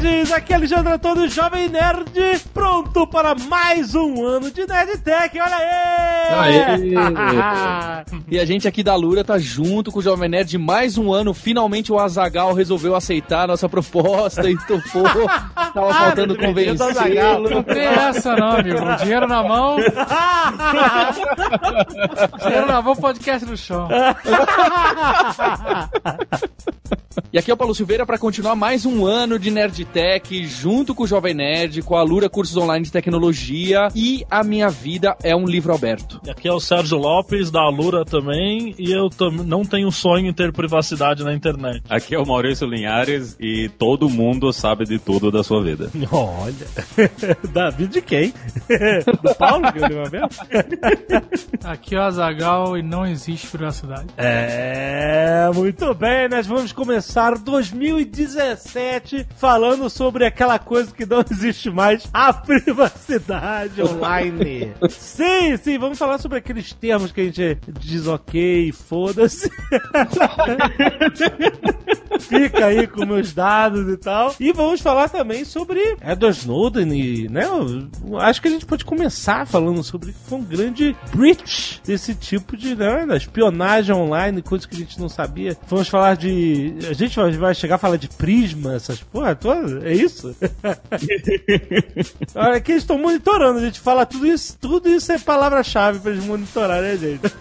Nerds! Aqui é Alexandre Antônio, Jovem Nerd, pronto para mais um ano de Nerdtech, olha aí! Aê! e a gente aqui da Lura tá junto com o Jovem Nerd mais um ano. Finalmente o Azagal resolveu aceitar a nossa proposta e topou. Tava faltando convencê-lo. Não tem essa não, amigo. Dinheiro na mão. Dinheiro na mão, podcast no chão. E aqui é o Paulo Silveira para continuar mais um ano de Nerdtech junto com o Jovem Nerd, com a Lura Cursos Online de Tecnologia e A Minha Vida é um Livro Aberto. E aqui é o Sérgio Lopes, da Lura também, e eu não tenho sonho em ter privacidade na internet. Aqui é o Maurício Linhares e todo mundo sabe de tudo da sua vida. Olha, Davi de quem? Do Paulo que eu livro aberto? Aqui é o Azagal e não existe privacidade. É, muito bem, nós vamos começar 2017 falando sobre aquela coisa que não existe mais, a privacidade online. sim, sim, vamos falar sobre aqueles termos que a gente diz ok, foda-se. Fica aí com meus dados e tal. E vamos falar também sobre Edward Snowden e, né? Acho que a gente pode começar falando sobre foi um grande breach desse tipo de, né, espionagem online, coisas que a gente não sabia. Vamos falar de a gente vai chegar a falar de prisma, essas porra todas? É isso? Olha, aqui eles estão monitorando, a gente fala tudo isso, tudo isso é palavra-chave pra eles monitorarem, né, gente?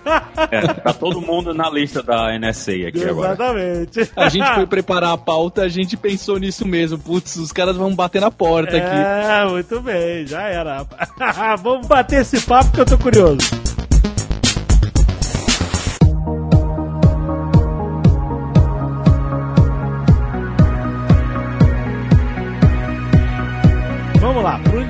É, tá todo mundo na lista da NSA aqui Exatamente. agora. Exatamente. A gente foi preparar a pauta, a gente pensou nisso mesmo. Putz, os caras vão bater na porta é, aqui. É, muito bem, já era. Vamos bater esse papo que eu tô curioso.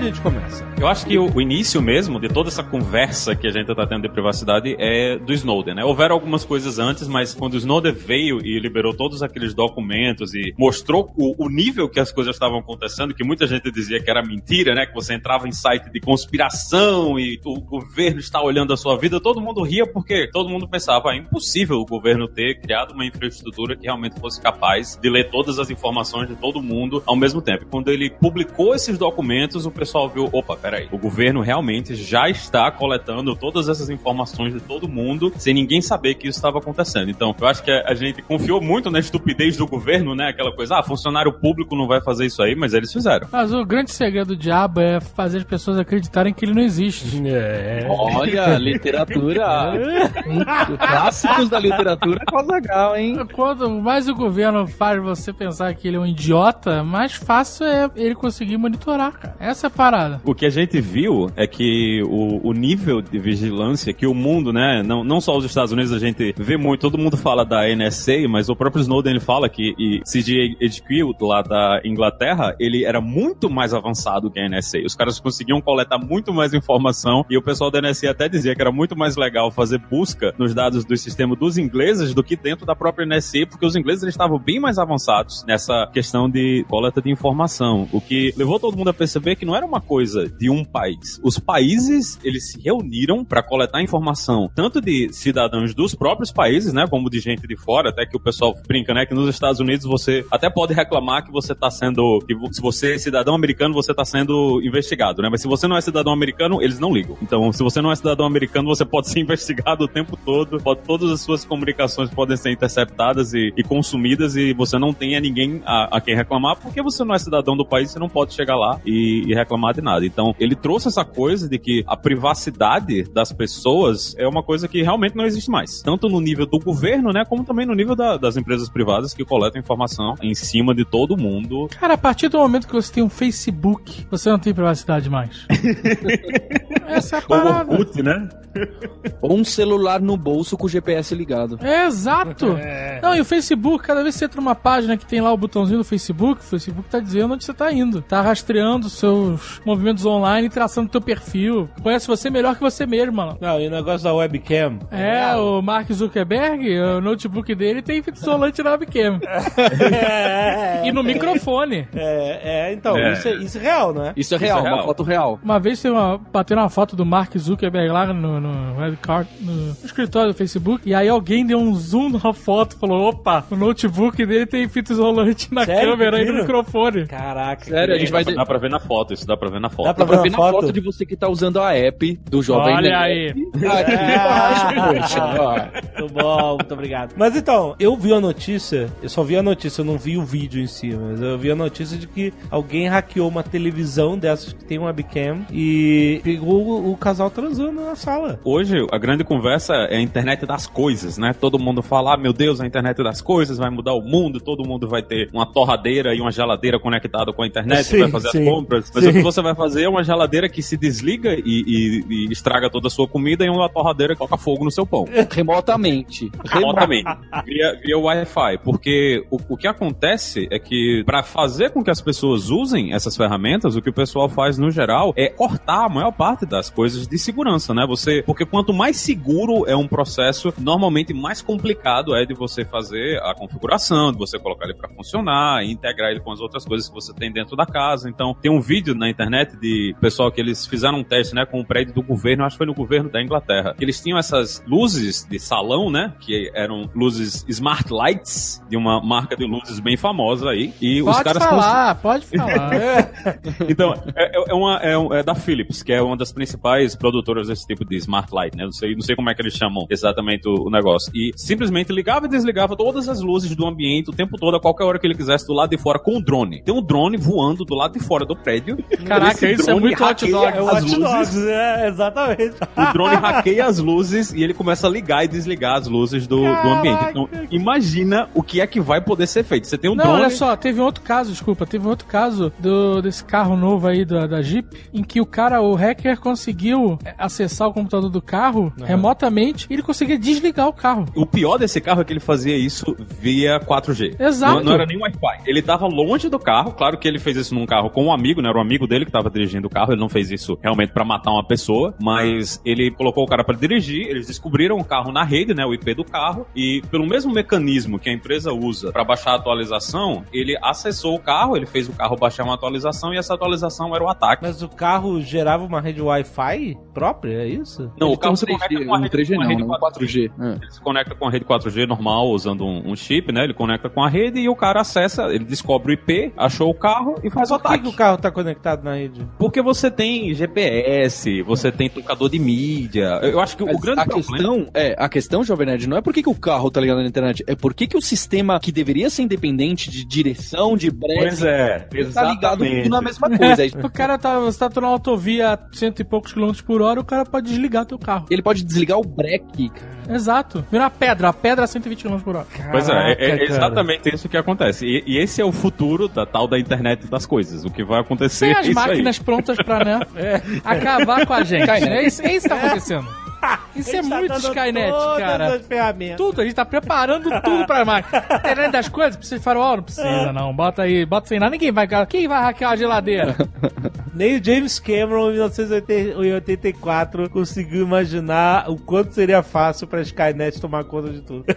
Gente começa? Eu acho que o, o, início mesmo de toda essa conversa que a gente está tendo de privacidade é do Snowden, né? Houveram algumas coisas antes, mas quando o Snowden veio e liberou todos aqueles documentos e mostrou o, o nível que as coisas estavam acontecendo, que muita gente dizia que era mentira, né? Que você entrava em site de conspiração e o governo está olhando a sua vida, todo mundo ria porque todo mundo pensava, é impossível o governo ter criado uma infraestrutura que realmente fosse capaz de ler todas as informações de todo mundo ao mesmo tempo. Quando ele publicou esses documentos, o pessoal viu, opa, peraí, o governo realmente já está coletando todas essas informações de todo mundo sem ninguém saber que isso estava acontecendo. Então, eu acho que a gente confiou muito na estupidez do governo, né? Aquela coisa, ah, funcionário público não vai fazer isso aí, mas eles fizeram. Mas o grande segredo do diabo é fazer as pessoas acreditarem que ele não existe. É. Olha, literatura. Clássicos da literatura com legal, hein? Quanto mais o governo faz você pensar que ele é um idiota, mais fácil é ele conseguir monitorar, cara. Essa é a parada. O que a gente viu é que o, o nível de vigilância que o mundo, né, não, não só os Estados Unidos, a gente vê muito, todo mundo fala da NSA, mas o próprio Snowden ele fala que e CGHQ lá da Inglaterra, ele era muito mais avançado que a NSA. Os caras conseguiam coletar muito mais informação e o pessoal da NSA até dizia que era muito mais legal fazer busca nos dados do sistema dos ingleses do que dentro da própria NSA, porque os ingleses eles estavam bem mais avançados nessa questão de coleta de informação, o que levou todo mundo a perceber que não era uma coisa de um país. Os países, eles se reuniram para coletar informação, tanto de cidadãos dos próprios países, né, como de gente de fora, até que o pessoal brinca, né, que nos Estados Unidos você até pode reclamar que você tá sendo, que se você é cidadão americano, você tá sendo investigado, né, mas se você não é cidadão americano, eles não ligam. Então, se você não é cidadão americano, você pode ser investigado o tempo todo, pode, todas as suas comunicações podem ser interceptadas e, e consumidas e você não tem a ninguém a, a, quem reclamar, porque você não é cidadão do país, você não pode chegar lá e, e reclamar de nada. Então, ele trouxe essa coisa de que a privacidade das pessoas é uma coisa que realmente não existe mais. Tanto no nível do governo, né, como também no nível da, das empresas privadas que coletam informação em cima de todo mundo. Cara, a partir do momento que você tem um Facebook, você não tem privacidade mais. Essa é a parada. Ou Orkut, né? Ou um celular no bolso com o GPS ligado. É, exato. É. Não, e o Facebook, cada vez que você entra numa página que tem lá o botãozinho do Facebook, o Facebook tá dizendo onde você tá indo. Tá rastreando seus movimentos online, traçando teu perfil. Conhece você melhor que você mesmo, mano. Não, e o negócio da webcam. É, o Mark Zuckerberg, o notebook dele tem fita isolante na webcam. É, e no microfone. é, é, então, É. Isso, é, isso é real, né? Isso é real, é real. uma foto real. Uma vez tem uma, bateram uma foto do Mark Zuckerberg lá no, no webcard, no, no escritório do Facebook, e aí alguém deu um zoom na foto e falou: opa, o notebook dele tem fita isolante na Sério? câmera e no microfone. Caraca. Sério, a gente vai... Dá pra ver na foto, isso dá pra ver na foto. Dá pra Dá pra ver ver na na foto? foto de você que tá usando a app do Jovem Olha Nerd. aí. Aqui embaixo, poxa. ó. Muito bom, muito obrigado. Mas então, eu vi a notícia, eu só vi a notícia, eu não vi o vídeo em si, mas eu vi a notícia de que alguém hackeou uma televisão dessas que tem um webcam e pegou o, o casal transando na sala. Hoje, a grande conversa é a internet das coisas, né? Todo mundo fala, ah, meu Deus, a internet das coisas vai mudar o mundo, todo mundo vai ter uma torradeira e uma geladeira conectada com a internet, Sim, vai fazer sim. as compras. Mas Sim. o que você vai fazer é uma geladeira que se desliga e, e- e estraga toda a sua comida e uma torradeira que coloca fogo no seu pão. Remotamente. Remotamente, via, via Wi-Fi, porque o, o que acontece é que para fazer com que as pessoas usem essas ferramentas, o que o pessoal faz no geral é cortar a maior parte das coisas de segurança, né? Você, porque quanto mais seguro é um processo, normalmente mais complicado é de você fazer a configuração, de você colocar ele para funcionar, e integrar ele com as outras coisas que você tem dentro da casa. Então, tem um vídeo na internet de pessoal que eles fizeram um teste, né, com o prédio do governo, acho que foi no governo da Inglaterra. que Eles tinham essas luzes de salão, né, que eram luzes smart lights de uma marca de luzes bem famosa aí, e os Pode caras falar, pode falar. então, é, é- é uma, é, é da Philips, que é uma das principais produtoras desse tipo de smart light, né? Não sei, não sei como é que eles chamam exatamente o, o negócio. E simplesmente ligava e desligava todas as luzes do ambiente o tempo todo, a qualquer hora que ele quisesse, do lado de fora, com um drone. Tem um drone voando do lado de fora do prédio. Caraca, isso é muito hot dog. É Hot. Dogs, é, exatamente. O drone hackeia as luzes e ele começa a ligar e desligar as luzes do, do ambiente. Então, imagina o que é que vai poder ser feito. Você tem um Não, drone. olha só, teve um outro caso, desculpa, teve um outro caso do, desse carro novo aí da, da Jeep, em que o cara, o hacker, conseguiu é, acessar o computador do carro remotamente e ele conseguia desligar o carro. O pior desse carro é que ele fazia isso via 4G. Exato. Não, não era nem Wi-Fi. Ele tava longe do carro. Claro que ele fez isso num carro com um amigo, né? Era um amigo dele que tava dirigindo o carro. Ele não fez isso realmente pra matar uma pessoa. Mas ele colocou o cara pra dirigir. Eles descobriram o carro na rede, né? O IP do carro. E pelo mesmo mecanismo que a empresa usa pra baixar a atualização, ele acessou o carro. Ele fez o carro baixar uma atualização. E essa atualização era o ataque. Mas o carro gerava uma rede Wi-Fi própria, é isso? Não, o Ele carro tem se conecta com a um rede, 3G com a não, rede né? Um 4G. É. Ele se conecta com a rede 4G normal, usando um, um chip, né? Ele conecta com a rede e o cara acessa, ele descobre o IP, achou o carro e faz o Por que, ataque. que o carro tá conectado na rede? Porque você tem GPS, você tem tocador de mídia. Eu acho que o Mas grande a problema... questão é, a questão, Jovem Nerd, não é por que, que o carro tá ligado na internet, é por que, que o sistema que deveria ser independente de direção, de break, Pois é, tá ligado na mesma coisa. Aí O cara tá, você tá na autovia a cento e poucos quilômetros por hora, o cara pode desligar teu carro. Ele pode desligar o break, cara. Exato. Vira uma pedra, a pedra a 120 km por hora. Pois é, é, é Caraca, cara. exatamente isso que acontece. E, e esse é o futuro da tal da internet das coisas. O que vai acontecer Tem é as isso máquinas prontas pra, né, acabar com a gente. Skynet. É isso, é isso que tá acontecendo. Isso é tá muito Skynet, todas cara. as ferramentas. Tudo, a gente tá preparando tudo pra máquina. Internet das coisas, precisa de farol? Não precisa, não. Bota aí, bota sem nada. Ninguém vai. Quem vai hackear a geladeira? Nem o James Cameron, em 1984, conseguiu imaginar o quanto seria fácil pra Skynet tomar conta de tudo.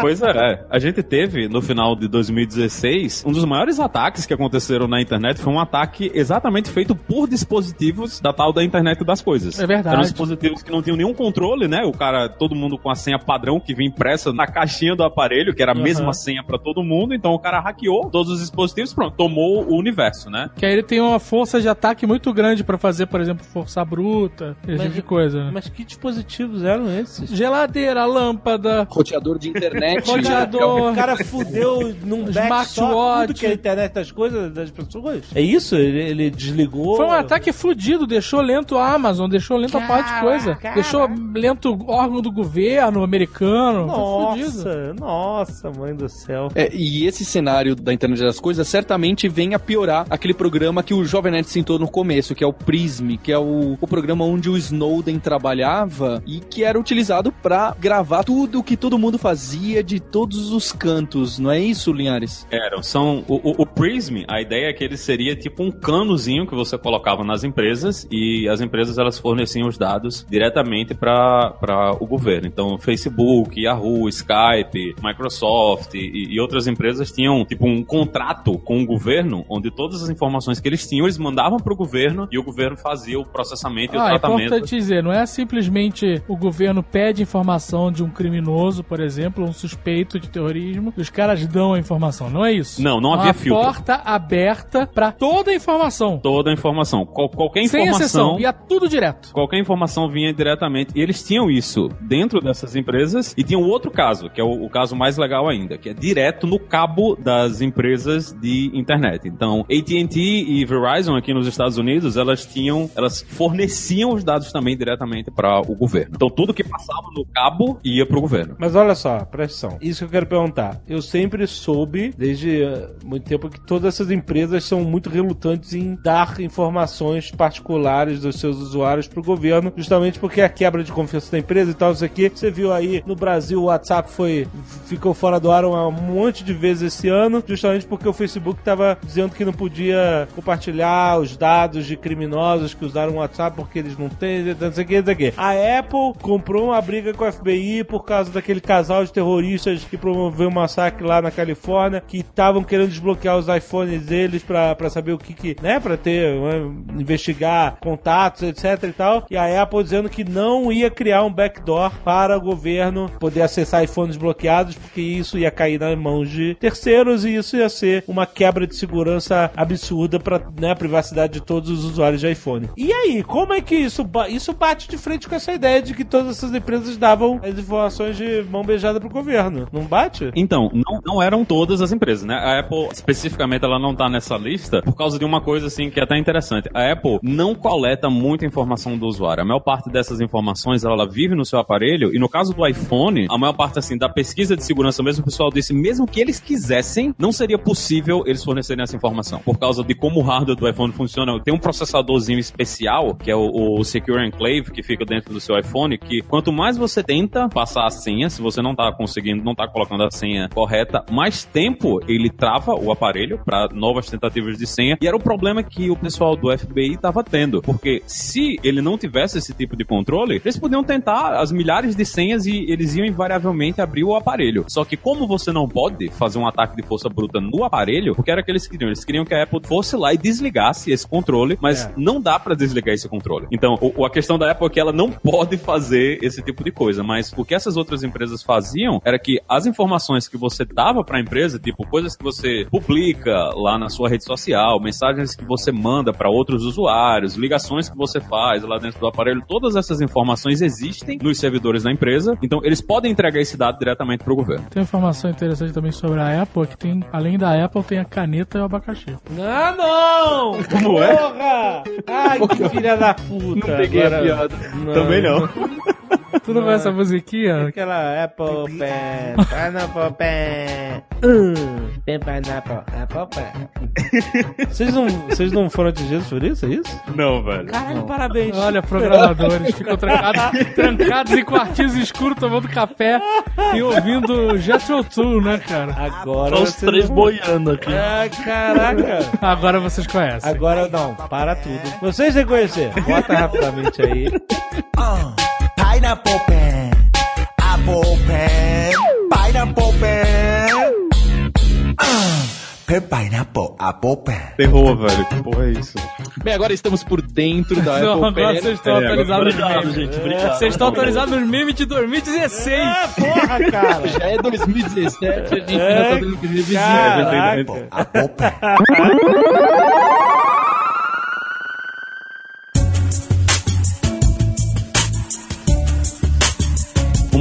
Pois é, a gente teve no final de 2016 um dos maiores ataques que aconteceram na internet foi um ataque exatamente feito por dispositivos da tal da internet das coisas. É verdade. Eram dispositivos que não tinham nenhum controle, né? O cara, todo mundo com a senha padrão que vinha impressa na caixinha do aparelho, que era a Uhum. mesma senha pra todo mundo. Então o cara hackeou todos os dispositivos, pronto, tomou o universo, né? que aí ele tem uma força de ataque muito grande pra fazer, por exemplo, força bruta, esse Mas- tipo de coisa. né? Mas que dispositivos eram esses? Geladeira, lâmpada, Roteador de internet. roteador. O cara fudeu num Smartwatch. tudo que é a internet das coisas das pessoas? É isso? Ele, ele desligou? Foi um ataque fudido, deixou lento a Amazon, deixou lento a parte de coisa. Caraca. Deixou lento o órgão do governo americano. Nossa, nossa, mãe do céu. É, e esse cenário da internet das coisas certamente vem a piorar aquele programa que o Jovem Nerd se citou no começo, que é o Prism, que é o, o programa onde o Snowden trabalhava e que era utilizado pra gravar tudo o que todo mundo fazia de todos os cantos, não é isso, Linhares? Eram, são o, o, o Prism, a ideia é que ele seria tipo um canozinho que você colocava nas empresas e as empresas elas forneciam os dados diretamente para o governo. Então, Facebook, Yahoo, Skype, Microsoft e, e outras empresas tinham tipo um contrato com o governo onde todas as informações que eles tinham eles mandavam para o governo e o governo fazia o processamento e o Ah, é tratamento. importante dizer, não é simplesmente o governo pede informação de um criminoso, por exemplo, um suspeito de terrorismo, e os caras dão a informação. Não é isso. Não, não É havia uma filtro. porta aberta pra toda a informação. Toda a informação, Qual- qualquer Sem informação exceção. Ia tudo direto. Qualquer informação vinha diretamente. E eles tinham isso dentro dessas empresas. E tinha um outro caso, que é o, o caso mais legal ainda, que é direto no cabo das empresas de internet. Então, AT&T e Verizon aqui nos Estados Unidos, elas tinham, elas forneciam os dados também diretamente para o governo. Então, tudo que passava no cabo ia para o governo. Mas olha só, atenção. Isso que eu quero perguntar. Eu sempre soube, desde eh, muito tempo, que todas essas empresas são muito relutantes em dar informações particulares dos seus usuários pro governo, justamente porque a quebra de confiança da empresa e tal, isso aqui. Você viu aí no Brasil o WhatsApp foi ficou fora do ar um monte de vezes esse ano, justamente porque o Facebook estava dizendo que não podia compartilhar os dados de criminosos que usaram o WhatsApp porque eles não têm, não sei o que, não sei o que. A Apple comprou uma briga com a FBI por causa daquele casal de terroristas que promoveu um massacre lá na Califórnia, que estavam querendo desbloquear os iPhones deles pra saber o que que, né, pra ter, né, investigar contatos, etc e tal. E a Apple dizendo que não ia criar um backdoor para o governo poder acessar iPhones bloqueados, porque isso ia cair nas mãos de terceiros e isso ia ser uma quebra de segurança absurda para né, a privacidade de todos os usuários de iPhone. E aí, como é que isso, ba- isso bate de frente com essa ideia de que todas essas empresas davam as informações de mão beijada pro governo? Não bate? Então, não, não eram todas as empresas, né? A Apple, especificamente, ela não tá nessa lista por causa de uma coisa, assim, que é até interessante. A Apple não coleta muita informação do usuário. A maior parte dessas informações, ela, vive no seu aparelho, e no caso do iPhone, a maior parte, assim, da pesquisa de segurança mesmo, o pessoal disse, mesmo que eles quisessem, não seria possível eles fornecerem essa informação. Por causa de como o hardware do iPhone tem um processadorzinho especial, que é o, o Secure Enclave, que fica dentro do seu iPhone, que quanto mais você tenta passar a senha, se você não tá conseguindo, não tá colocando a senha correta, mais tempo ele trava o aparelho para novas tentativas de senha. E era o problema que o pessoal do FBI tava tendo, porque se ele não tivesse esse tipo de controle, eles podiam tentar as milhares de senhas e eles iam invariavelmente abrir o aparelho. Só que como você não pode fazer um ataque de força bruta no aparelho, o que era que eles queriam? Eles queriam que a Apple fosse lá e desligasse esse controle, mas É. não dá pra desligar esse controle. Então, o- a questão da Apple é que ela não pode fazer esse tipo de coisa, mas o que essas outras empresas faziam era que as informações que você dava pra empresa, tipo coisas que você publica lá na sua rede social, mensagens que você manda pra outros usuários, ligações que você faz lá dentro do aparelho, todas essas informações existem nos servidores da empresa, então eles podem entregar esse dado diretamente pro governo. Tem uma informação interessante também sobre a Apple, que tem, além da Apple, tem a caneta e o abacaxi. Ah, não! Como é? Porra! Ai, que filha da puta! Não peguei a Agora- piada. Também não. Tu não conhece essa musiquinha? Aquela Apple Pen, Pineapple Pen, hum, Pen Pineapple, Apple Pen. Vocês não, vocês não foram atingidos por isso, é isso? Não, velho. Caralho, parabéns. Olha, programadores ficam trancados, trancados em quartinhos escuros tomando café e ouvindo Jethro Tull, né, cara? Agora Só os três vão- boiando aqui. Ah, caraca. Agora vocês conhecem. Agora não, para tudo. Vocês têm que conhecer. Bota rapidamente aí. Uh, pineapple pen, apple pen, pineapple pen. Pen, pineapple, apple pen. Terror, velho. Que porra é isso? Bem, agora estamos por dentro da Não, Apple agora Pen. vocês estão É, atualizados nos memes. gente. Obrigado. Vocês estão atualizados nos memes de 2016. Ah, porra, cara. Já é 2017, a gente É, ainda tá dando que revisita. Caraca. Apple pen.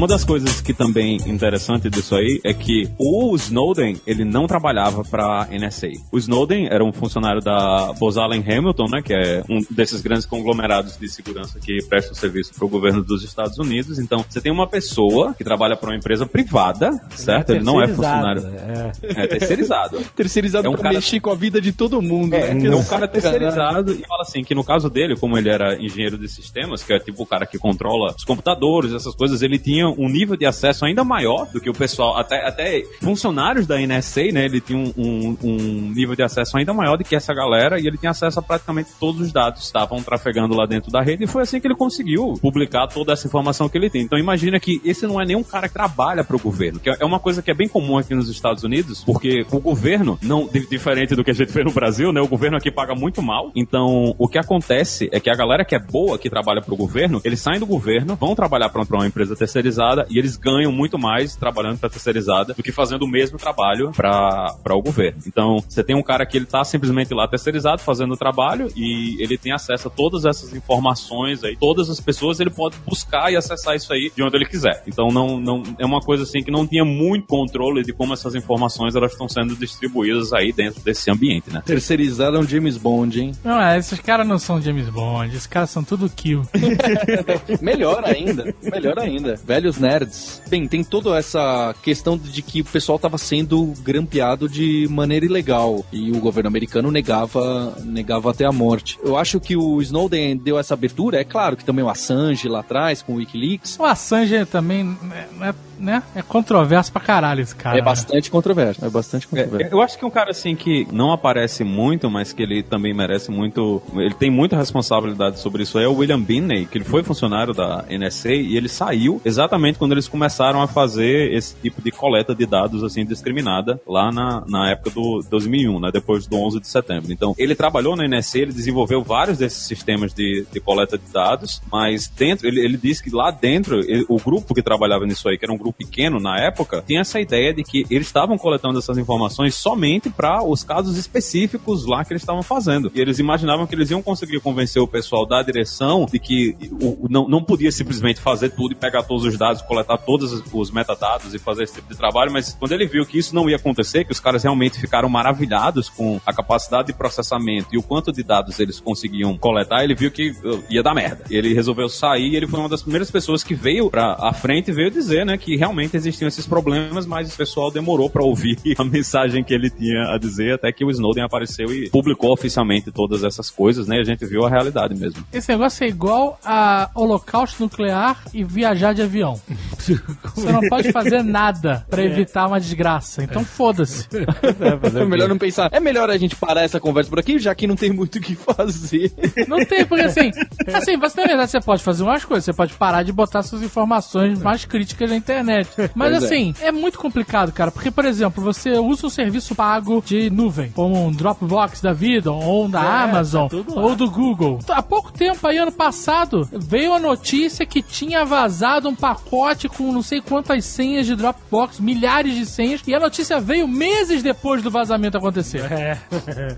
Uma das coisas que também é interessante disso aí é que o Snowden, ele não trabalhava pra NSA. O Snowden era um funcionário da Allen Hamilton, né, que é um desses grandes conglomerados de segurança que prestam serviço pro governo dos Estados Unidos. Então, você tem uma pessoa que trabalha para uma empresa privada, certo? Ele não é funcionário. É. É terceirizado. Terceirizado É um cara- mexer com a vida de todo mundo. É, né? é um cara terceirizado e fala assim que no caso dele, como ele era engenheiro de sistemas, que é tipo o cara que controla os computadores, essas coisas, ele tinha um nível de acesso ainda maior do que o pessoal, até, até funcionários da NSA, né? Ele tinha um, um- um nível de acesso ainda maior do que essa galera e ele tinha acesso a praticamente todos os dados que estavam trafegando lá dentro da rede e foi assim que ele conseguiu publicar toda essa informação que ele tem. Então imagina que esse não é nenhum cara que trabalha para o governo, que é uma coisa que é bem comum aqui nos Estados Unidos, porque o governo, não di- diferente do que a gente vê no Brasil, né? O governo aqui paga muito mal. Então, o que acontece é que a galera que é boa, que trabalha para o governo, eles saem do governo, vão trabalhar para uma empresa terceirizada e eles ganham muito mais trabalhando para terceirizada do que fazendo o mesmo trabalho para o governo. Então, você tem um cara que ele tá simplesmente lá terceirizado fazendo o trabalho e ele tem acesso a todas essas informações aí, todas as pessoas, ele pode buscar e acessar isso aí de onde ele quiser. Então, não, não é uma coisa assim que não tinha muito controle de como essas informações elas estão sendo distribuídas aí dentro desse ambiente, né? Terceirizado é um James Bond, hein? Não, é, esses caras não são James Bond, esses caras são tudo kill. Melhor ainda, melhor ainda. Velhos nerds. Bem, tem toda essa questão de que o pessoal estava sendo grampeado de maneira ilegal e o governo americano negava, negava até a morte. Eu acho que o Snowden deu essa abertura, é claro que também o Assange lá atrás com o WikiLeaks O Assange também né, é, né, é controverso pra caralho esse cara. é bastante controverso, é bastante controverso. É, eu acho que um cara assim que não aparece muito, mas que ele também merece muito. Ele tem muita responsabilidade sobre isso é o William Binney, que ele foi funcionário da NSA e ele saiu exatamente quando eles começaram a fazer esse tipo de coleta de dados assim discriminada lá na, na época do 2001, né, depois do 11 de setembro. Então, ele trabalhou na NSA, ele desenvolveu vários desses sistemas de, de coleta de dados, mas dentro, ele, ele disse que lá dentro, ele- o grupo que trabalhava nisso aí, que era um grupo pequeno na época, tinha essa ideia de que eles estavam coletando essas informações somente para os casos específicos lá que eles estavam fazendo. E eles imaginavam que eles iam conseguir convencer o pessoal da direção de que o, não, não podia simplesmente fazer tudo e pegar todos os dados, coletar todos os- os metadados e fazer esse tipo de trabalho, mas quando ele viu que isso não ia acontecer, que os caras realmente ficaram maravilhados com a capacidade de processamento e o quanto de dados eles conseguiam coletar, ele viu que uh, ia dar merda. Ele resolveu sair e ele foi uma das primeiras pessoas que veio pra a frente e veio dizer, né, que realmente existiam esses problemas, mas o pessoal demorou pra ouvir a mensagem que ele tinha a dizer, até que o Snowden apareceu e publicou oficialmente todas essas coisas, né, e a gente viu a realidade mesmo. Esse negócio é igual a holocausto nuclear e viajar de avião. Você não pode fazer nada pra evitar uma desgraça. Então foda-se. É melhor não pensar. É melhor a gente parar essa conversa por aqui, já que não tem muito o que fazer. Não tem, porque assim, assim, você na verdade você pode fazer umas coisas, você pode parar de botar suas informações mais críticas na internet. Mas Pois é. assim, é. muito complicado, cara, porque, por exemplo, você usa um serviço pago de nuvem, como um Dropbox da vida, ou um da É, Amazon, tá ou do Google. Há pouco tempo aí, ano passado, veio a notícia que tinha vazado um pacote com não sei quantas senhas de Dropbox, milhares de senhas, e a notícia veio meses depois do vazamento acontecer. É.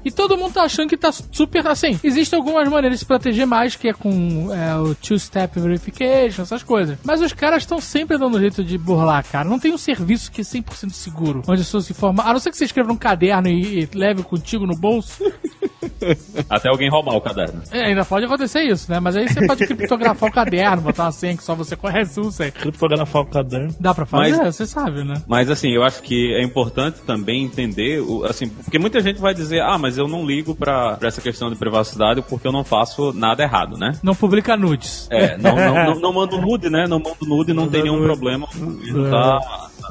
E todo mundo tá achando que tá super assim. Existem algumas maneiras de se proteger mais, que é com é, o two-step verification, essas coisas. Mas os caras estão sempre dando jeito de burlar, cara. Não tem um serviço que é 100% seguro, onde as pessoas se informam. A não ser que você escreva num caderno e, e leve contigo no bolso. Até alguém roubar o caderno. É, ainda pode acontecer isso, né? Mas aí você pode criptografar o caderno, botar uma senha que só você conhece um senha. Criptografar o caderno. Dá pra fazer? Mas- Você sabe, né? Mas assim, eu acho que é importante também entender, o- assim, porque muita gente vai dizer, ah, mas eu não ligo pra, pra essa questão de privacidade porque eu não faço nada errado, né? Não publica nudes. É, não, não, não, não mando nude, né? Não mando nude, não tem nenhum problema. Não tá,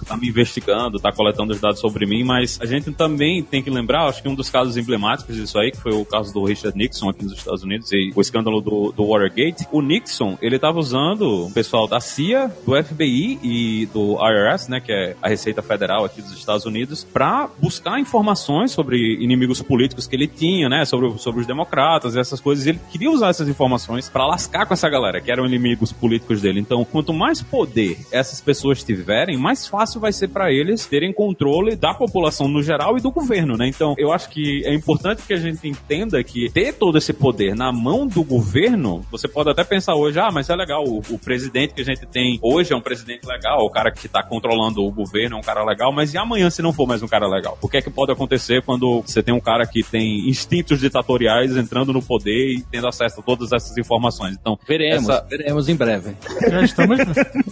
tá me investigando, tá coletando os dados sobre mim, mas a gente também tem que lembrar, acho que um dos casos emblemáticos disso aí, que foi o caso do Richard Nixon aqui nos Estados Unidos e o escândalo do, do Watergate, o Nixon, ele tava usando o pessoal da CIA, do FBI e do IRS, né, que é a Receita Federal aqui dos Estados Unidos, pra buscar informações sobre inimigos políticos que ele tinha, né, sobre, sobre os democratas e essas coisas. Ele queria usar essas informações pra lascar com essa galera, que eram inimigos políticos dele. Então, quanto mais poder essas pessoas tiverem, mais fácil fácil vai ser para eles terem controle da população no geral e do governo, né? Então, eu acho que é importante que a gente entenda que ter todo esse poder na mão do governo, você pode até pensar hoje, ah, mas é legal, o, o presidente que a gente tem hoje é um presidente legal, o cara que tá controlando o governo é um cara legal, mas e amanhã se não for mais um cara legal? O que é que pode acontecer quando você tem um cara que tem instintos ditatoriais entrando no poder e tendo acesso a todas essas informações? Então, Veremos, essa- veremos em breve. Já estamos,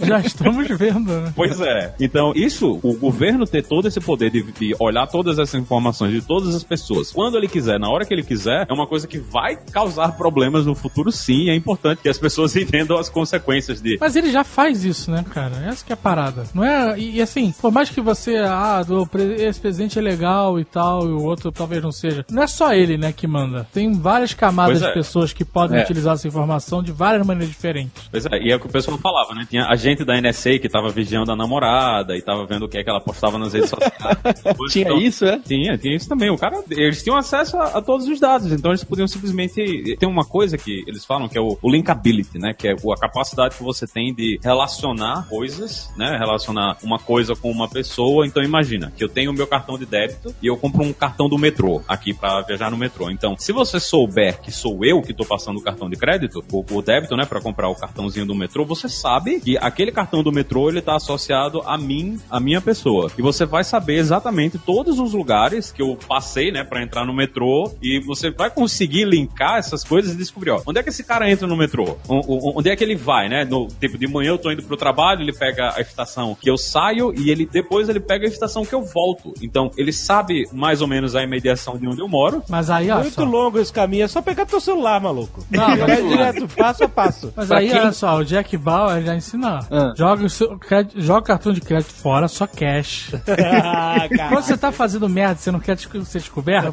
já estamos vendo, né? Pois é. Então, isso, o governo ter todo esse poder de, de olhar todas essas informações de todas as pessoas, quando ele quiser, na hora que ele quiser, é uma coisa que vai causar problemas no futuro, sim. e É importante que as pessoas entendam as consequências de. Mas ele já faz isso, né, cara? Essa que é a parada. Não é. E, e assim, por mais que você, ah, do, esse presidente é legal e tal, e o outro talvez não seja. Não é só ele, né, que manda. Tem várias camadas é. de pessoas que podem É. utilizar essa informação de várias maneiras diferentes. Pois é, e é o que o pessoal falava, né? Tinha a gente da NSA que tava vigiando a namorada e tava vendo o que é que ela postava nas redes sociais. Tinha então, isso, é? Tinha, tinha isso também. O cara, eles tinham acesso a, a todos os dados, então eles podiam simplesmente. Tem uma coisa que eles falam que é o, o linkability, né? Que é a capacidade que você tem de relacionar coisas, né? Relacionar uma coisa com uma pessoa. Então imagina que eu tenho o meu cartão de débito e eu compro um cartão do metrô aqui pra viajar no metrô. Então, se você souber que sou eu que tô passando o cartão de crédito, o, o débito, né? Pra comprar o cartãozinho do metrô, você sabe que aquele cartão do metrô ele tá associado a mim, a minha pessoa. E você vai saber exatamente todos os lugares que eu passei, né, Pra entrar no metrô e você vai conseguir linkar essas coisas e descobrir, ó, onde é que esse cara entra no metrô? Onde é que ele vai, né? No tipo de manhã eu tô indo pro trabalho, ele pega a estação que eu saio e ele depois ele pega a estação que eu volto. Então, ele sabe mais ou menos a imediação de onde eu moro. Mas aí, olha Muito só. longo esse caminho, é só pegar teu celular, maluco. Não, Vai mas- direto, passo a passo. Mas Pra aí, quem- olha só, o Jack Bauer já ensina. Ah. Joga, o seu joga o cartão de crédito fora, só cash. ah. Quando você tá fazendo merda, você não quer ser descoberto,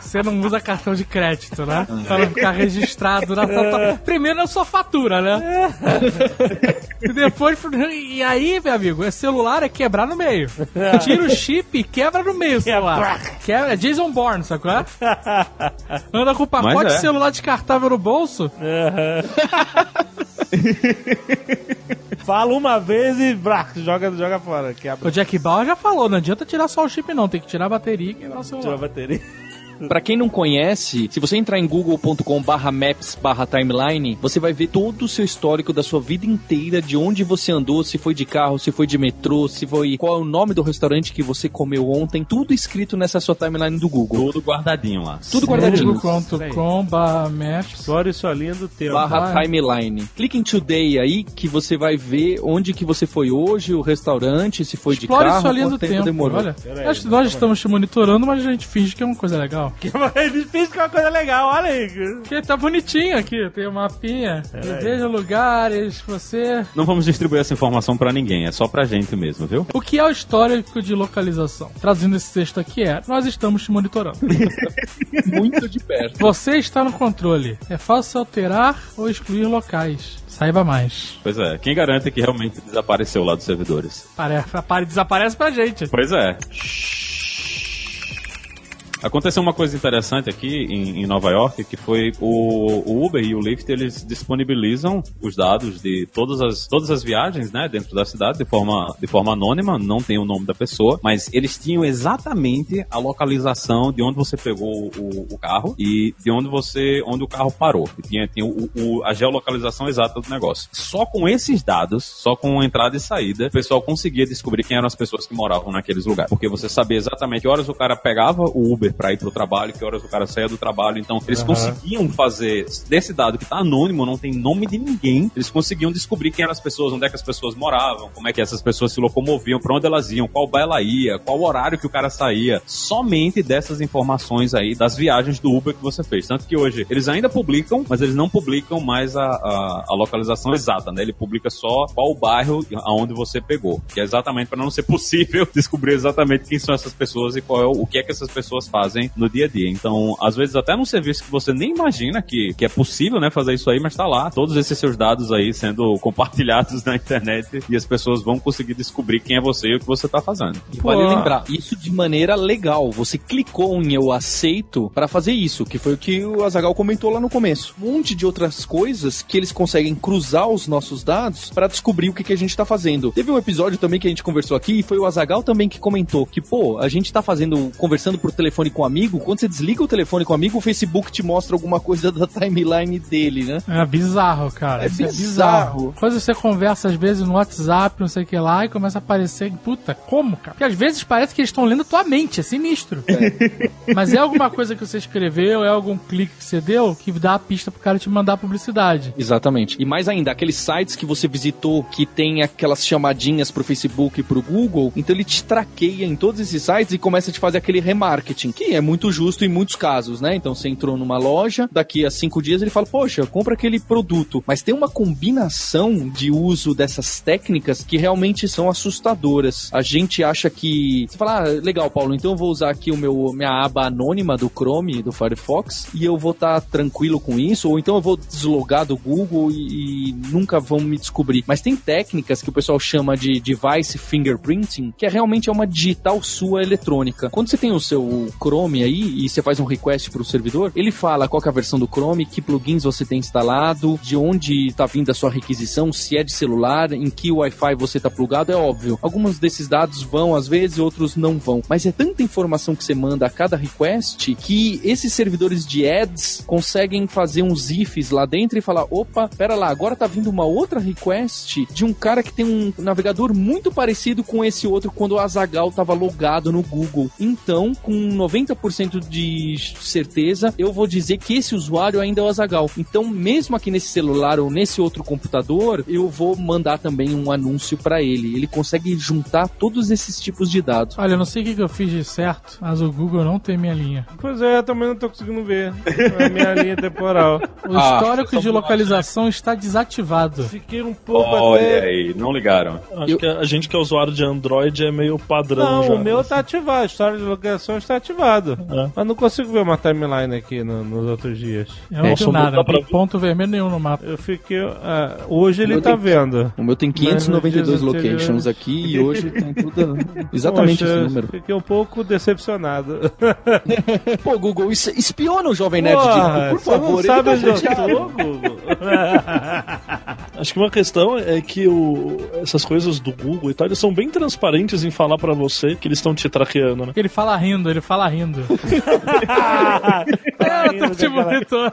você não usa cartão de crédito, né? Pra não ficar registrado na sua... Primeiro na sua fatura, né? E depois... E aí, meu amigo, é celular é quebrar no meio. Tira o chip e quebra no meio o celular. Quebra, é Jason Bourne, sacou? Anda com o pacote é. de celular descartável no bolso. Fala uma vez e brá, joga, joga fora. Quebra O Jack Bauer já falou, não adianta tirar só o chip não, tem que tirar a bateria e quebrar o tira a celular. bateria. Pra quem não conhece, se você entrar em google.com barra maps barra timeline, você vai ver todo o seu histórico da sua vida inteira, de onde você andou, se foi de carro, se foi de metrô, se foi qual é o nome do restaurante que você comeu ontem, tudo escrito nessa sua timeline do Google. Tudo guardadinho lá. Tudo guardadinho. google.com barra maps. História isso ali do tempo. Barra timeline. Clique em Today aí que você vai ver onde que você foi hoje, o restaurante, se foi de Explore carro, sua linha quanto do tempo. demorou. Olha, aí, nós, nós estamos te monitorando, mas a gente finge que é uma coisa legal. Eles fez que é uma coisa legal, olha aí. Porque tá bonitinho aqui, tem um mapinha. aí. Veja lugares, você. Não vamos distribuir essa informação pra ninguém, é só pra gente mesmo, viu? O que é o histórico de localização? Traduzindo esse texto aqui é: nós estamos te monitorando. Muito de perto. Você está no controle. É fácil alterar ou excluir locais. Saiba mais. Pois é, quem garante que realmente desapareceu lá dos servidores? Pare, pare, desaparece pra gente. Pois é. Aconteceu uma coisa interessante aqui em, em Nova York, que foi o, o Uber e o Lyft, eles disponibilizam os dados de todas as, todas as viagens, né, dentro da cidade, de forma, de forma anônima, não tem o nome da pessoa, mas eles tinham exatamente a localização de onde você pegou o, o carro e de onde você, onde o carro parou. E tinha, tinha o, o- a geolocalização exata do negócio. Só com esses dados, só com entrada e saída, o pessoal conseguia descobrir quem eram as pessoas que moravam naqueles lugares. Porque você sabia exatamente que horas o cara pegava o Uber pra ir pro trabalho, que horas o cara saía do trabalho. Então, eles conseguiam fazer, desse dado que tá anônimo, não tem nome de ninguém, eles conseguiam descobrir quem eram as pessoas, onde é que as pessoas moravam, como é que essas pessoas se locomoviam, pra onde elas iam, qual bairro ela ia, qual horário que o cara saía. Somente dessas informações aí, das viagens do Uber que você fez. Tanto que hoje, eles ainda publicam, mas eles não publicam mais a, a, a localização exata, né? Ele publica só qual o bairro aonde você pegou. Que é exatamente para não ser possível descobrir exatamente quem são essas pessoas e qual é o, o que é que essas pessoas fazem fazem no dia a dia. Então, às vezes, até num serviço que você nem imagina que, que é possível, né, fazer isso aí, mas tá lá, todos esses seus dados aí sendo compartilhados na internet e as pessoas vão conseguir descobrir quem é você e o que você tá fazendo. E vale lembrar, isso de maneira legal. Você clicou em eu aceito para fazer isso, que foi o que o Azagal comentou lá no começo. Um monte de outras coisas que eles conseguem cruzar os nossos dados para descobrir o que, que a gente tá fazendo. Teve um episódio também que a gente conversou aqui e foi o Azagal também que comentou que, pô, a gente tá fazendo, conversando por telefone com um amigo, quando você desliga o telefone com um amigo, o Facebook te mostra alguma coisa da timeline dele, né? É bizarro, cara. É Isso bizarro. Coisa que você conversa às vezes no WhatsApp, não sei o que lá, e começa a aparecer. Puta, como, cara? Porque às vezes parece que eles estão lendo tua mente, é sinistro. Mas é alguma coisa que você escreveu, é algum clique que você deu que dá a pista pro cara te mandar publicidade. Exatamente. E mais ainda, aqueles sites que você visitou que tem aquelas chamadinhas pro Facebook e pro Google, então ele te traqueia em todos esses sites e começa a te fazer aquele remarketing, que é muito justo em muitos casos, né? Então você entrou numa loja, daqui a cinco dias ele fala, poxa, compra aquele produto. Mas tem uma combinação de uso dessas técnicas que realmente são assustadoras. A gente acha que. Você fala, ah, legal, Paulo, então eu vou usar aqui o meu minha aba anônima do Chrome, do Firefox, e eu vou estar tranquilo com isso, ou então eu vou deslogar do Google e, e nunca vão me descobrir. Mas tem técnicas que o pessoal chama de device fingerprinting, que é realmente é uma digital sua eletrônica. Quando você tem o seu Chrome aí e você faz um request para o servidor, ele fala qual é a versão do Chrome, que plugins você tem instalado, de onde está vindo a sua requisição, se é de celular, em que Wi-Fi você está plugado, é óbvio. Alguns desses dados vão às vezes, outros não vão. Mas é tanta informação que você manda a cada request que esses servidores de ads conseguem fazer uns ifs lá dentro e falar: opa, pera lá, agora tá vindo uma outra request de um cara que tem um navegador muito parecido com esse outro quando o Azagal tava logado no Google. Então, com 90% de certeza, eu vou dizer que esse usuário ainda é o Azagal. Então, mesmo aqui nesse celular ou nesse outro computador, eu vou mandar também um anúncio para ele. Ele consegue juntar todos esses tipos de dados. Olha, eu não sei o que eu fiz de certo, mas o Google não tem minha linha. Pois é, eu também não tô conseguindo ver a minha linha temporal. O Ah, histórico de localização está desativado. Fiquei um pouco Olha até... aí, não ligaram. Acho Eu- que a gente que é usuário de Android é meio padrão Não, já. o meu tá ativado, a história de localização está ativado. É. Mas não consigo ver uma timeline aqui no- nos outros dias. Eu não o meu nada, não tem ponto vermelho nenhum no mapa. Eu fiquei. ah, hoje ele tá tem- vendo. O meu tem Mas nos 592 dias locations aqui e hoje tem tudo exatamente Poxa, esse número. Fiquei um pouco decepcionado. Pô, Google, es- espiona o Jovem Nerd Porra, por você não favor. sabe ele tá onde eu chateado. tô, Google? Acho que uma questão é que o, essas coisas do Google e tal, eles são bem transparentes em falar pra você que eles estão te traqueando, né? Ele fala rindo, ele fala rindo. é, eu tô te monitor.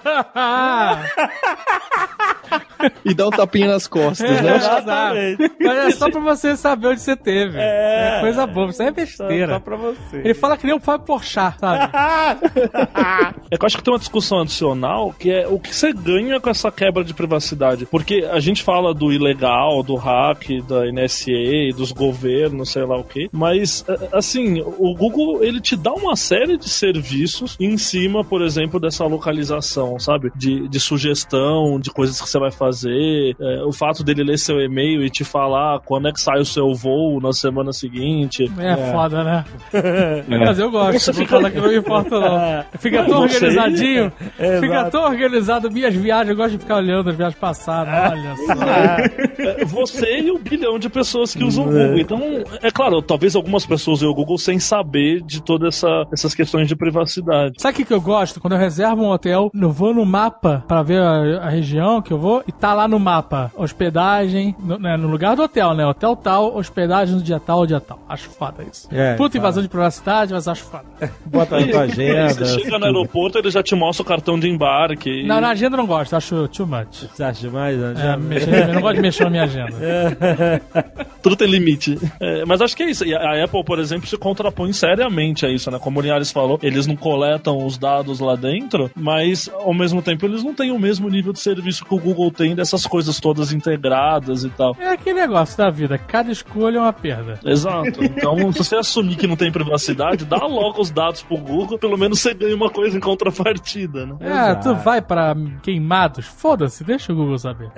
E dá um tapinha nas costas, É, né? Exatamente. Mas é só pra você saber onde você teve. É, coisa boba, isso é Só, besteira. só pra você. Ele fala que nem o Fábio Porchat, sabe? É que eu acho que tem uma discussão adicional que é o que você ganha com essa quebra de privacidade. Porque a gente fala do ilegal, do hack, da NSA, dos governos, sei lá o quê. Mas, é, assim, o Google, ele te dá uma série de serviços em cima, por exemplo, dessa localização, sabe? De, de sugestão, de coisas que você vai fazer. É, o fato dele ler seu e-mail e te falar quando é que sai o seu voo na semana seguinte. É, foda, né? Mas eu gosto, Você vou fica- falar que não me importa não. Fica tão organizadinho, É, fica tão organizado. Minhas viagens, eu gosto de ficar olhando as viagens passadas, olha só. É, você e o bilhão de pessoas que usam o Google. Então, é claro, talvez algumas pessoas usem o Google sem saber de todas essa, essas questões de privacidade. Sabe o que, que eu gosto? Quando eu reservo um hotel, eu vou no mapa pra ver a, a região que eu vou e tá lá no mapa hospedagem, no, né, no lugar do hotel, né? Hotel tal, hospedagem no dia tal, dia tal. Acho foda isso. É, Puta tá. invasão de privacidade, mas acho foda. Bota na tua agenda. Você chega no aeroporto, ele já te mostra o cartão de embarque. e- Na, na agenda eu não gosto, acho too much. Você acha demais? Né? É, mexer- eu não gosto de mexer na minha agenda. Tudo tem limite. É, mas acho que é isso. E a Apple, por exemplo, se contrapõe seriamente a isso, né? Como o Linhares falou, eles não coletam os dados lá dentro, mas ao mesmo tempo eles não têm o mesmo nível de serviço que o Google tem dessas coisas todas integradas e tal. É aquele negócio da vida, cada escolha é uma perda. Exato. Então, se você assumir que não tem privacidade, dá logo os dados pro Google, pelo menos você ganha uma coisa em contrapartida, né? É, tu vai pra queimados, foda-se, deixa o Google saber.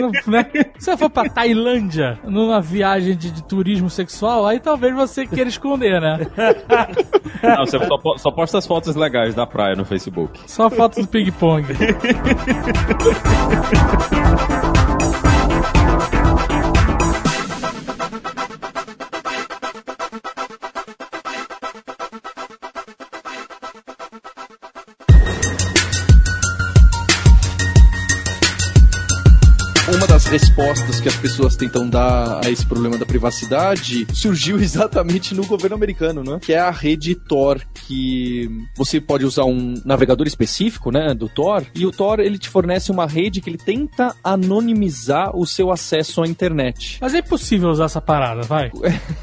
Não, né? Se você for pra Tailândia, numa viagem de, de turismo sexual, aí talvez você queira esconder, né? Não, você só, só posta as fotos legais da praia no Facebook. Só fotos do ping-pong. Das respostas que as pessoas tentam dar a esse problema da privacidade surgiu exatamente no governo americano, né? Que é a rede Tor, que você pode usar um navegador específico, né, do Tor, e o Tor ele te fornece uma rede que ele tenta anonimizar o seu acesso à internet. Mas é impossível usar essa parada, vai.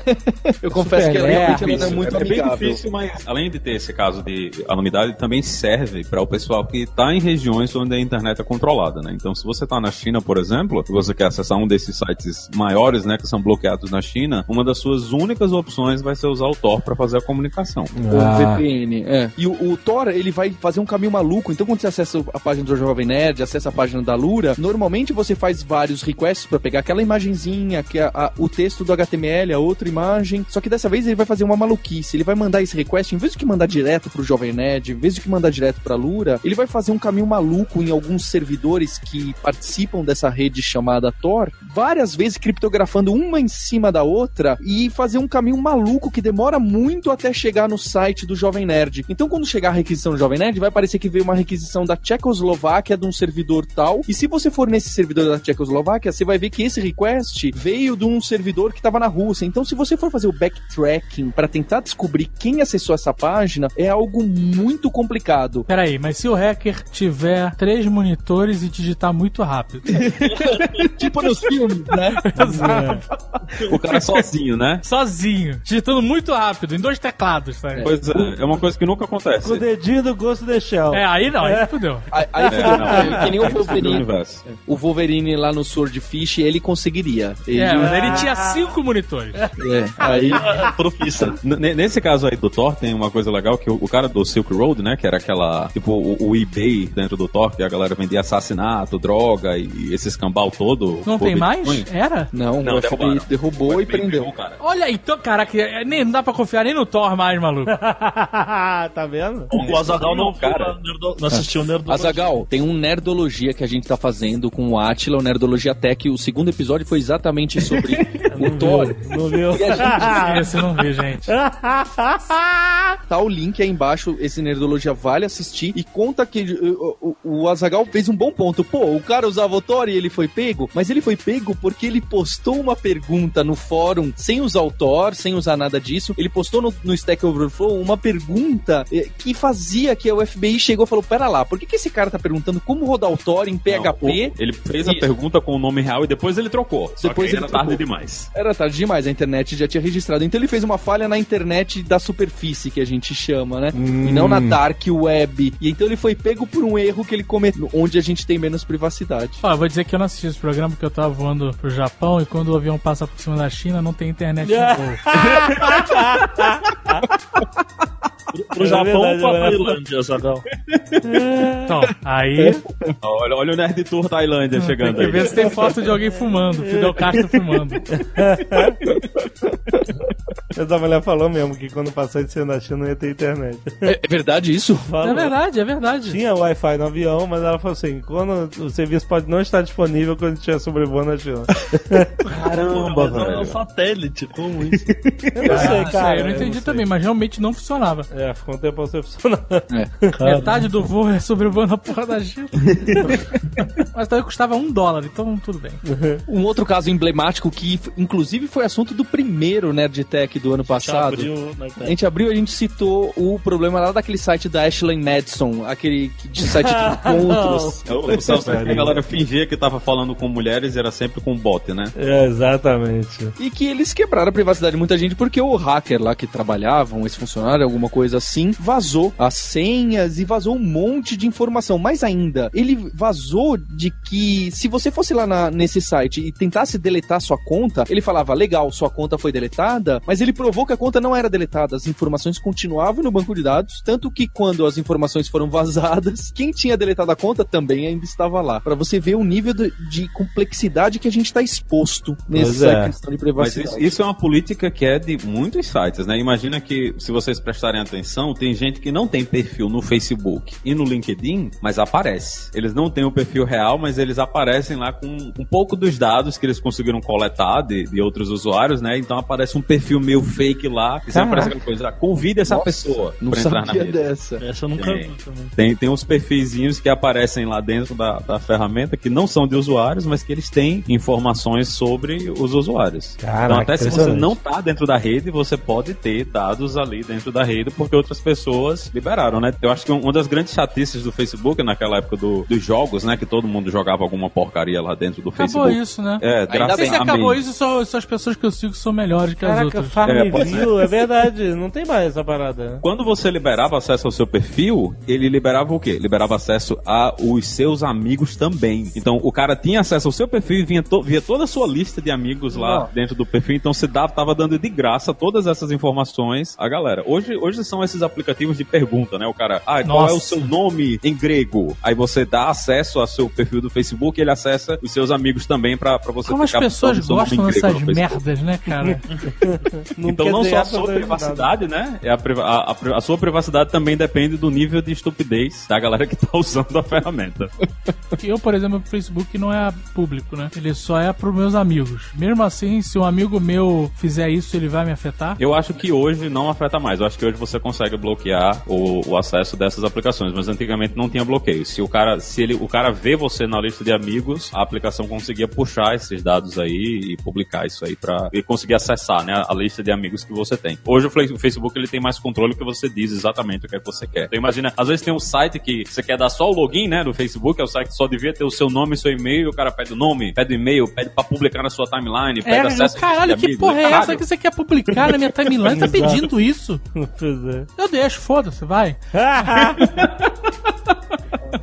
Eu confesso que ela, super realmente ela não é Difícil, muito é bem difícil, mas além de ter esse caso de anonimidade, também serve para o pessoal que está em regiões onde a internet é controlada, né? Então, se você está na China, por exemplo, você quer acessar um desses sites maiores, né, que são bloqueados na China, uma das suas únicas opções vai ser usar o Tor para fazer a comunicação. O VPN, é. E o, o Tor, ele vai fazer um caminho maluco. Então, quando você acessa a página do Jovem Nerd, acessa a página da Lura, normalmente você faz vários requests pra pegar aquela imagenzinha, que é a- o texto do HTML, a outra imagem. Só que dessa vez ele vai fazer uma maluquice. Ele vai mandar esse request, em vez de que mandar direto pro Jovem Nerd, em vez de que mandar direto pra Lura, ele vai fazer um caminho maluco em alguns servidores que participam dessa rede chamada Tor, várias vezes criptografando uma em cima da outra e fazer um caminho maluco que demora muito até chegar no site do Jovem Nerd. Então, quando chegar a requisição do Jovem Nerd, vai parecer que veio uma requisição da Tchecoslováquia de um servidor tal. E se você for nesse servidor da Tchecoslováquia, você vai ver que esse request veio de um servidor que estava na Rússia. Então, se você for fazer o backtracking para tentar descobrir quem acessou essa página, é algo muito complicado. Peraí, mas se o hacker tiver três monitores e digitar muito rápido. tipo nos filmes, né? O cara sozinho, né? Sozinho. Digitando muito rápido, em dois teclados, sabe? Pois é, é uma coisa que nunca acontece. Com o dedinho do Ghost in the Shell. É, aí não, aí fudeu. Aí, aí É, não, é, que nem o Wolverine. O Wolverine lá no Swordfish, ele conseguiria. Ele, É, mas ele tinha cinco monitores. é, aí Profissa. N- Nesse caso aí do Thor, tem uma coisa legal que o, o cara do Silk Road, né, que era aquela, tipo, o, o eBay dentro do Thor, que a galera vendia assassinato, droga e esse escambau todo. Não tem mais? Bitcoin. Era? não, Não, o FBI derrubaram. derrubou O e prendeu. cara. Olha, então, caraca, é, nem, não dá pra confiar nem no Thor mais, maluco. tá vendo? O Azagal não, Cara. cara. Nerdo, não assistiu o Nerdo. Azagal, tem um Nerdologia que a gente tá fazendo com o Atila, o Nerdologia Tech. O segundo episódio foi exatamente sobre o Thor. Não viu? E a gente Esse eu não vi, gente. tá o link aí embaixo, esse Nerdologia vale assistir e conta que uh, o, o, o Azagal fez um bom ponto. Pô, o cara usava o Thor e ele foi pego, mas ele foi pego porque ele postou uma pergunta no fórum sem usar o Thor, sem usar nada disso. Ele postou no, no Stack Overflow uma pergunta eh, que fazia que o FBI chegou e falou: Pera lá, por que, que esse cara tá perguntando como rodar o Thor em Não, PHP? o- ele fez a Isso. pergunta com o nome real e depois ele trocou. Só Depois que aí ele era tarde trocou. demais. Era tarde demais, a internet já tinha registrado. Então ele fez uma falha na internet da superfície, que a gente chama, né? E não na dark web. E então ele foi pego por um erro que ele cometeu, onde a gente tem menos privacidade. Ó, eu vou dizer que eu não assisti programa porque eu tava voando pro Japão e quando o avião passa por cima da China não tem internet no voo. Pro Japão verdade, ou pra é. Tailândia, Azagal? Então, aí Olha, olha o Nerd Tour Tailândia tem chegando que aí. ver se tem foto de alguém fumando. Fidel Castro fumando. Essa mulher falou mesmo que quando passou de ser na China não ia ter internet. É, é verdade isso? Falou. É verdade, é verdade. Tinha Wi-Fi no avião, mas ela falou assim: quando o serviço pode não estar disponível quando estiver sobrevoando a China. Caramba, Mas é um satélite, como isso? Eu não sei, Ah, cara. eu não entendi sei. também, mas realmente não funcionava. É, ficou um tempo sem funcionar. Metade do voo é sobrevoando a porra da China. mas também custava um dólar, então tudo bem. Um outro caso emblemático que, inclusive, foi assunto do primeiro Nerd Tech do ano passado. abriu na A gente abriu e a gente citou o problema lá daquele site da Ashley Madison, aquele que- de site de encontros. É o o Celso, a galera fingia que tava falando com mulheres e era sempre com bot, né? É, exatamente. E que eles quebraram a privacidade de muita gente porque o hacker lá que trabalhava, um ex-funcionário, alguma coisa assim, vazou as senhas e vazou um monte de informação. Mais ainda, ele vazou de que se você fosse lá na- nesse site e tentasse deletar sua conta, ele falava, legal, sua conta foi deletada, mas ele provou que a conta não era deletada. As informações continuavam no banco de dados, tanto que quando as informações foram vazadas, quem tinha deletado a conta também ainda estava lá. Pra você ver o nível de, de complexidade que a gente está exposto nessa é. questão de Mas privacidade. isso, isso é uma política que é de muitos sites, né? Imagina que, se vocês prestarem atenção, tem gente que não tem perfil no Facebook e no LinkedIn, mas aparece. Eles não têm o perfil real, mas eles aparecem lá com um pouco dos dados que eles conseguiram coletar de, de outros usuários, né? Então aparece um perfil meio fake lá, e sempre aparece aquela coisa, convide essa Nossa, pessoa Não pra entrar na rede. dessa. Essa eu nunca Tem. vi também. Tem, tem uns perfizinhos que aparecem lá dentro da, da ferramenta que não são de usuários, mas que eles têm informações sobre os usuários. Caraca, então, até se você não tá dentro da rede, você pode ter dados ali dentro da rede, porque outras pessoas liberaram, né? Eu acho que uma das grandes chatices do Facebook naquela época do- dos jogos, né? Que todo mundo jogava alguma porcaria lá dentro do Acabou Facebook. isso, né? É, Ainda Não sei se bem. acabou isso, só, só as pessoas que eu sigo são melhores que as Caraca, outras. É, Farmville, é, verdade. Não tem mais essa parada. Quando você liberava acesso ao seu perfil, ele liberava o quê? Liberava acesso a os seus amigos também. Então, o cara tinha acesso ao seu perfil e vinha to- via toda a sua lista de amigos lá dentro do perfil. Então, você dava, tava dando de graça todas essas informações à galera. Hoje, hoje são esses aplicativos de pergunta, né? O cara, ah, qual Nossa. é o seu nome em grego? Aí você dá acesso ao seu perfil do Facebook e ele acessa os seus amigos também pra, pra você Como as pessoas gostam dessas merdas, né, cara? Então quer não só a sua privacidade, né? É a, a- a sua privacidade também depende do nível de estupidez da galera que tá usando a ferramenta. Eu, por exemplo, o Facebook não é público, né? Ele só é pros meus amigos. Mesmo assim, se um amigo meu fizer isso, ele vai me afetar? Eu acho que hoje não afeta mais. Eu acho que hoje você consegue bloquear o, o acesso dessas aplicações, mas antigamente não tinha bloqueio. Se o cara, se ele, o cara vê você na lista de amigos, a aplicação conseguia puxar esses dados aí e publicar isso aí para e conseguir acessar, né, a lista de amigos que você tem. Hoje o Facebook ele tem mais controle que você diz exatamente o que é que você quer. Então imagina, às vezes tem um site que você quer dar só o login, né, do Facebook, é o site que só devia ter o seu nome e seu e-mail, e o cara pede o nome, pede o e-mail, pede pra publicar na sua timeline, pede É, acesso à lista caralho, que amigos. porra é Caralho. essa que você quer publicar na minha timeline? Tá pedindo isso? Pois é. Eu deixo, foda-se, vai.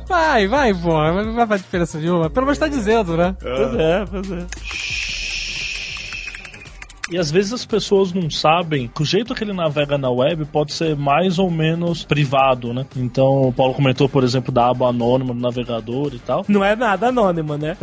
Vai, vai, porra. Não vai fazer diferença nenhuma. Pelo menos tá dizendo, né? Pois é, pois é. E às vezes as pessoas não sabem que o jeito que ele navega na web pode ser mais ou menos privado, né? Então o Paulo comentou, por exemplo, da aba anônima do navegador e tal. Não é nada anônimo, né?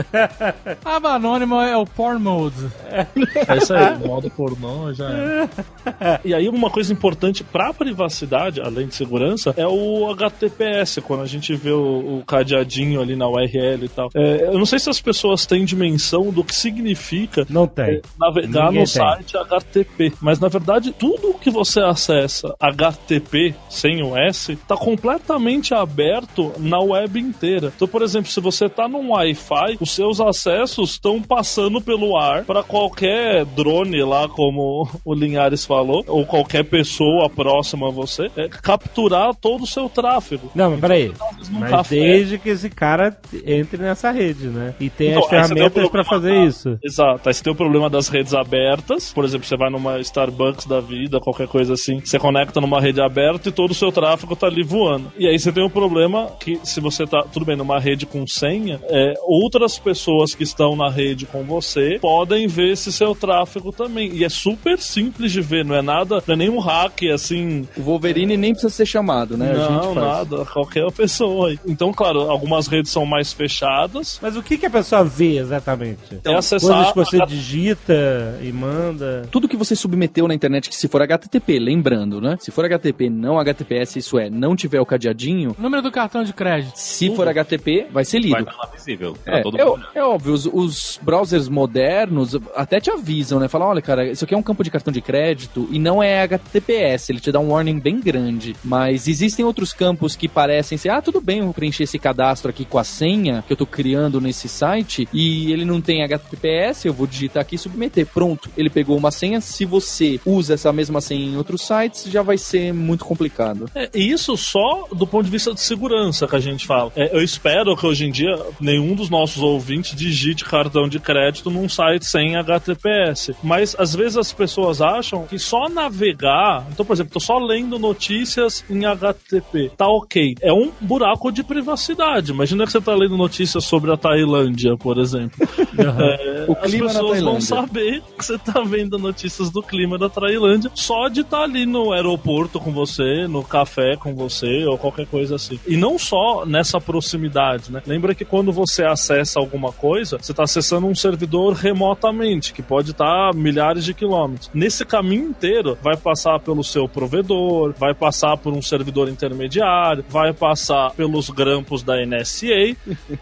A aba anônima é o porn mode. É isso aí, modo pornô já é. E aí uma coisa importante pra privacidade, além de segurança, é o HTTPS, quando a gente vê o, o cadeadinho ali na URL e tal. É, eu não sei se as pessoas têm dimensão do que significa Não tem. navegar Ninguém no tem. site HTTP. Mas na verdade, tudo que você acessa HTTP sem o S está completamente aberto na web inteira. Então, por exemplo, se você está num Wi-Fi, os seus acessos estão passando pelo ar para qualquer drone lá, como o Linhares falou, ou qualquer pessoa próxima a você, é, capturar todo o seu tráfego. Não, mas peraí. num Mas café. desde que esse cara entre nessa rede, né? E tem Então, as o ferramentas pra problema fazer da- isso. Exato. Aí você tem o problema das redes abertas. Por exemplo, você vai numa Starbucks da vida, qualquer coisa assim. Você conecta numa rede aberta e todo o seu tráfego tá ali voando. E aí você tem o problema que se você tá, tudo bem, numa rede com senha, é, outras pessoas que estão na rede com você podem ver esse seu tráfego também. E é super simples de ver, não é nada, não é nenhum hack assim. O Wolverine nem precisa ser chamado, né? a não, gente faz. nada, qualquer pessoa. Então, claro, algumas redes são mais fechadas. Mas o que, que a pessoa vê exatamente? é acessar Coisas que você a- digita e manda. Tudo que você submeteu na internet, que se for HTTP, lembrando, né? Se for HTTP, não HTTPS, isso é, não tiver o cadeadinho, Número do cartão de crédito. se for HTTP, vai ser lido. Vai estar lá visível. É, todo é, mundo. é óbvio, os, os browsers modernos até te avisam, né? Falam, olha, cara, isso aqui é um campo de cartão de crédito e não é HTTPS, ele te dá um warning bem grande. Mas existem outros campos que parecem ser, ah, tudo bem, eu vou preencher esse cadastro aqui com a senha que eu tô criando nesse site e ele não tem HTTPS, eu vou digitar aqui e submeter. Pronto, ele pegou pegou uma senha, se você usa essa mesma senha em outros sites, já vai ser muito complicado. É, e isso só do ponto de vista de segurança que a gente fala. É, eu espero que hoje em dia nenhum dos nossos ouvintes digite cartão de crédito num site sem HTTPS. Mas às vezes as pessoas acham que só navegar. Então, por exemplo, tô só lendo notícias em HTTP. Tá ok. É um buraco de privacidade. Imagina que você tá lendo notícias sobre a Tailândia, por exemplo. É, O as pessoas vão saber que você tá vendo notícias do clima da Tailândia só de estar ali no aeroporto com você, no café com você ou qualquer coisa assim. E não só nessa proximidade, né? Lembra que quando você acessa alguma coisa, você está acessando um servidor remotamente, que pode estar a milhares de quilômetros. Nesse caminho inteiro, vai passar pelo seu provedor, vai passar por um servidor intermediário, vai passar pelos grampos da NSA,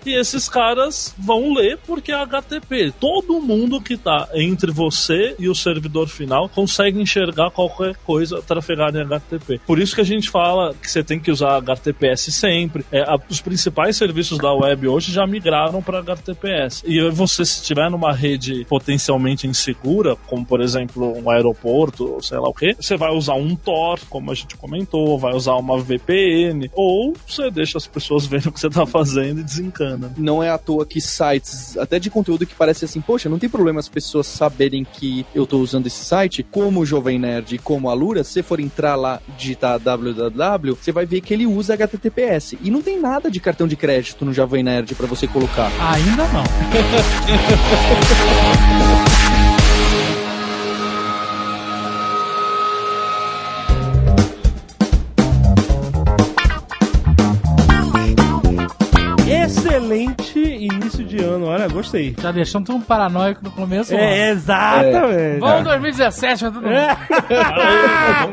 e esses caras vão ler porque é HTTP. Todo mundo que tá entre você e o servidor final consegue enxergar qualquer coisa trafegada em HTTP. Por isso que a gente fala que você tem que usar HTTPS sempre. É, a- os principais serviços da web hoje já migraram para HTTPS. E você, se estiver numa rede potencialmente insegura, como por exemplo um aeroporto, ou sei lá o que, você vai usar um Tor, como a gente comentou, vai usar uma VPN, ou você deixa as pessoas verem o que você tá fazendo e desencana. Não é à toa que sites, até de conteúdo que parece assim, poxa, não tem problema as pessoas saberem que eu tô usando esse site, como Jovem Nerd e como a Lura, se você for entrar lá, digitar www, você vai ver que ele usa HTTPS. E não tem nada de cartão de crédito no Jovem Nerd pra você colocar. Ainda não. Excelente início de ano, olha, gostei. Já deixando todo um paranoico no começo. É, exatamente. Vamos 2017, vai todo mundo.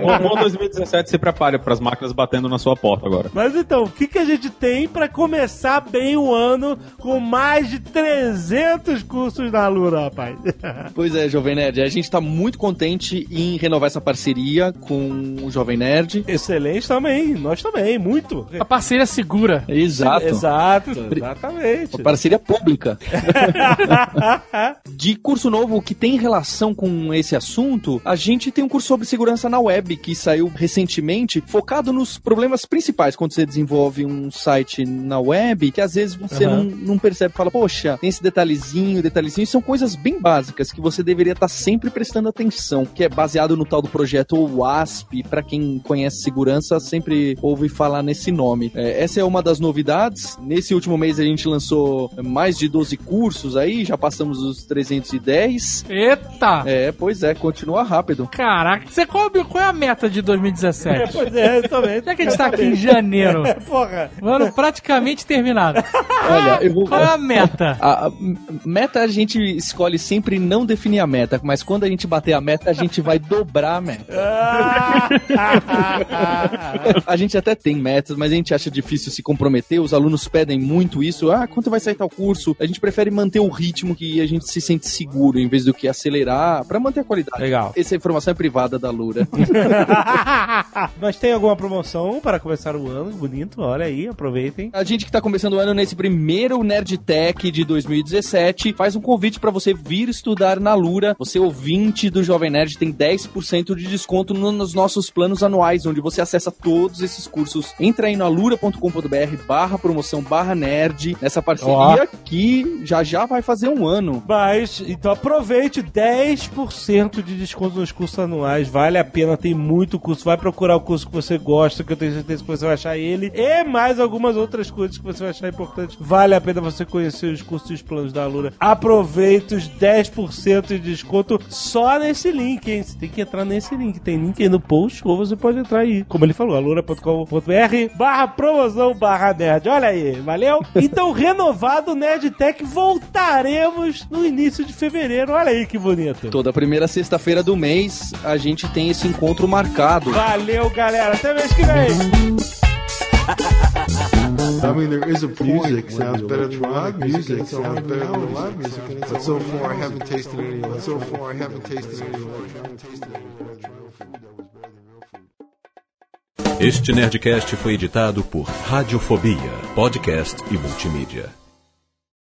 Bom, bom 2017, se prepare para as máquinas batendo na sua porta agora. Mas então, o que, que a gente tem pra começar bem o ano com mais de 300 cursos na Lura, rapaz? Pois é, Jovem Nerd, a gente tá muito contente em renovar essa parceria com o Jovem Nerd. Excelente também, nós também, muito. A parceria segura. Exato. Exato, exatamente. Parceria pública. De curso novo que tem relação com esse assunto, a gente tem um curso sobre segurança na web que saiu recentemente, focado nos problemas principais quando você desenvolve um site na web, que às vezes você Aham. não, não percebe, fala, poxa, tem esse detalhezinho, detalhezinho, são coisas bem básicas que você deveria estar sempre prestando atenção, que é baseado no tal do projeto WASP, para quem conhece segurança, sempre ouve falar nesse nome. É, essa é uma das novidades. Nesse último mês a gente lançou mais de 12 cursos aí, já passamos os 310. Eita! É, pois é, continua rápido. Caraca, você qual, qual é a meta de 2017? Pois é, eu também. Já que a gente tá aqui em janeiro, Porra. o ano praticamente terminado. Olha, eu vou. Qual é a meta? A, a meta a gente escolhe sempre não definir a meta, mas quando a gente bater a meta, a gente vai dobrar a meta. A gente até tem metas, mas a gente acha difícil se comprometer. Os alunos pedem muito isso. Ah, quanto vai sair tal curso? A gente prefere manter o ritmo que a gente se sente seguro, em vez do que acelerar, pra manter a qualidade. Legal. Essa informação é privada da Lura. Mas tem alguma promoção para começar o ano? Bonito, olha aí, aproveitem. A gente que tá começando o ano nesse primeiro Nerd Tech de 2017 faz um convite pra você vir estudar na Lura. Você ouvinte do Jovem Nerd tem 10% de desconto no- nos nossos planos anuais, onde você acessa todos esses cursos. Entra aí no alura.com.br barra promoção barra nerd nessa parceria que já já vai fazer um ano. Mas, então aproveite 10% de desconto nos cursos anuais. Vale a pena, tem muito curso. Vai procurar o curso que você gosta, que eu tenho certeza que você vai achar ele. E mais algumas outras coisas que você vai achar importantes. Vale a pena você conhecer os cursos e os planos da Lura. Aproveite os 10% de desconto só nesse link, hein? Você tem que entrar nesse link. Tem link aí no post ou você pode entrar aí. Como ele falou, alura.com.br barra promoção barra nerd. Olha aí, valeu? Então, renovado Nerd Tech, voltaremos no início de fevereiro. Olha aí que bonito. Toda primeira sexta-feira do mês a gente tem esse encontro marcado. Valeu, galera. Até mês que vem. I mean, there is a music sounds better than live music. Sounds better than live music. But so far, I haven't tasted any. But so far, I haven't tasted any. Haven't tasted any. Este Nerdcast foi editado por Radiofobia, podcast e multimídia.